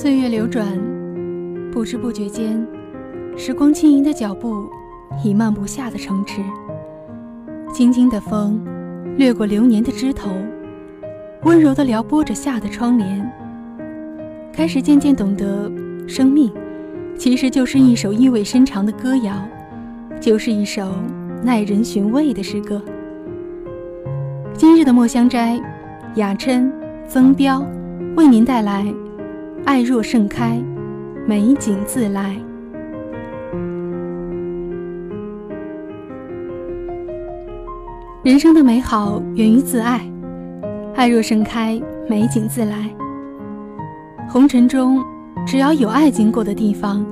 岁月流转，不知不觉间，时光轻盈的脚步已漫不下的城池。轻轻的风，掠过流年的枝头，温柔的撩拨着夏的窗帘。开始渐渐懂得，生命其实就是一首意味深长的歌谣，就是一首耐人寻味的诗歌。今日的墨香斋，雅琛、曾彪为您带来《爱若盛开，美景自来》。人生的美好源于自爱，爱若盛开，美景自来。红尘中，只要有爱经过的地方，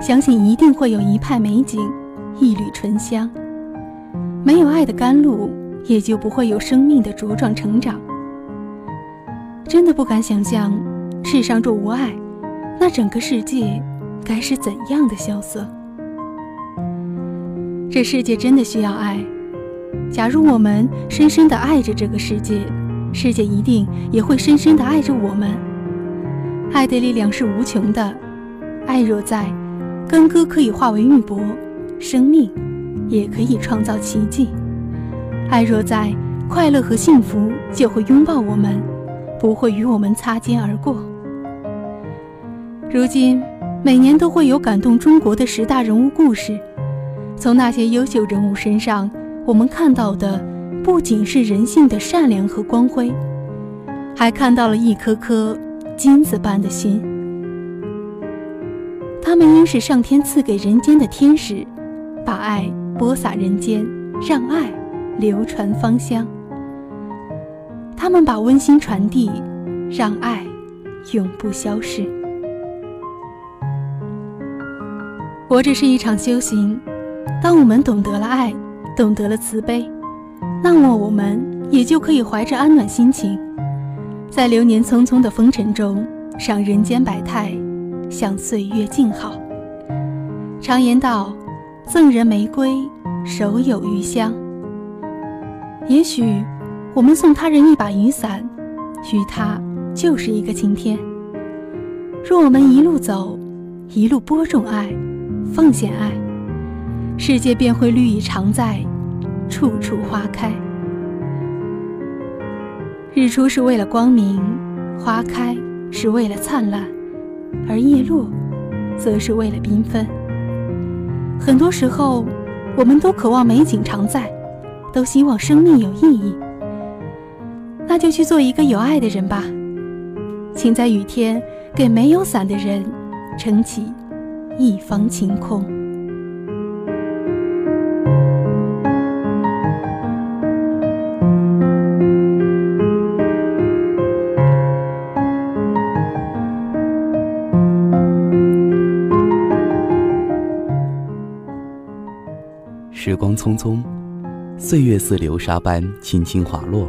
相信一定会有一派美景，一缕醇香。没有爱的甘露，也就不会有生命的茁壮成长。真的不敢想象，世上若无爱，那整个世界该是怎样的萧瑟？这世界真的需要爱。假如我们深深地爱着这个世界，世界一定也会深深地爱着我们。爱的力量是无穷的，爱若在，根歌可以化为玉帛，生命也可以创造奇迹。爱若在，快乐和幸福就会拥抱我们，不会与我们擦肩而过。如今，每年都会有感动中国的十大人物故事，从那些优秀人物身上。我们看到的不仅是人性的善良和光辉，还看到了一颗颗金子般的心。他们应是上天赐给人间的天使，把爱播撒人间，让爱流传芳香。他们把温馨传递，让爱永不消逝。活着是一场修行，当我们懂得了爱。懂得了慈悲，那么我们也就可以怀着安暖心情，在流年匆匆的风尘中，赏人间百态，向岁月静好。常言道：“赠人玫瑰，手有余香。”也许我们送他人一把雨伞，于他就是一个晴天。若我们一路走，一路播种爱，奉献爱。世界便会绿意常在，处处花开。日出是为了光明，花开是为了灿烂，而叶落，则是为了缤纷。很多时候，我们都渴望美景常在，都希望生命有意义。那就去做一个有爱的人吧，请在雨天给没有伞的人撑起一方晴空。时光匆匆，岁月似流沙般轻轻滑落。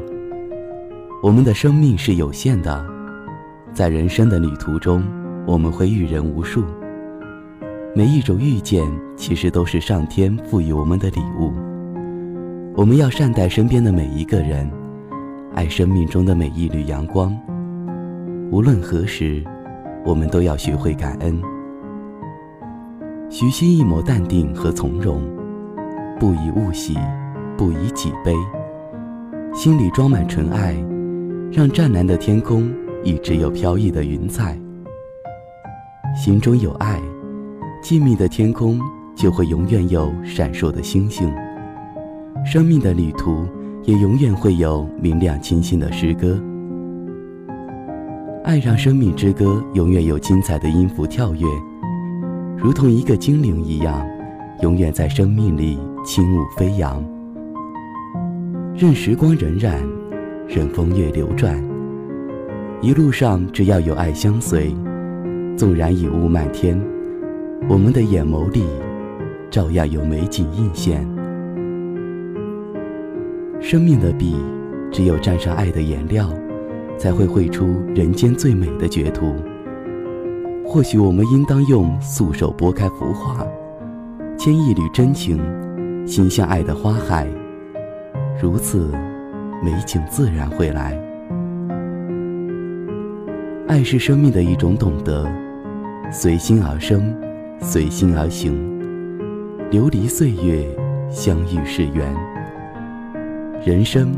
我们的生命是有限的，在人生的旅途中，我们会遇人无数。每一种遇见，其实都是上天赋予我们的礼物。我们要善待身边的每一个人，爱生命中的每一缕阳光。无论何时，我们都要学会感恩，徐心一抹淡定和从容。不以物喜，不以己悲。心里装满纯爱，让湛蓝的天空一直有飘逸的云彩。心中有爱，静谧的天空就会永远有闪烁的星星。生命的旅途也永远会有明亮清新的诗歌。爱让生命之歌永远有精彩的音符跳跃，如同一个精灵一样，永远在生命里。轻舞飞扬，任时光荏苒，任风月流转。一路上只要有爱相随，纵然已雾漫天，我们的眼眸里照样有美景映现。生命的笔，只有蘸上爱的颜料，才会绘出人间最美的绝图。或许我们应当用素手拨开浮华，牵一缕真情。心向爱的花海，如此，美景自然会来。爱是生命的一种懂得，随心而生，随心而行。流离岁月，相遇是缘。人生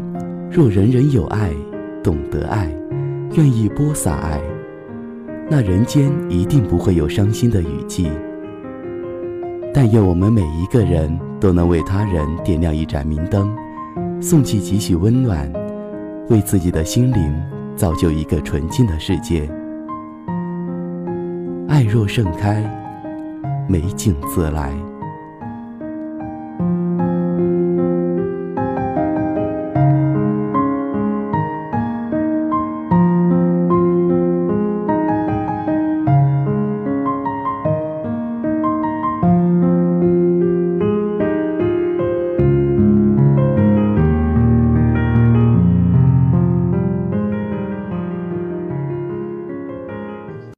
若人人有爱，懂得爱，愿意播撒爱，那人间一定不会有伤心的雨季。但愿我们每一个人都能为他人点亮一盏明灯，送去几许温暖，为自己的心灵造就一个纯净的世界。爱若盛开，美景自来。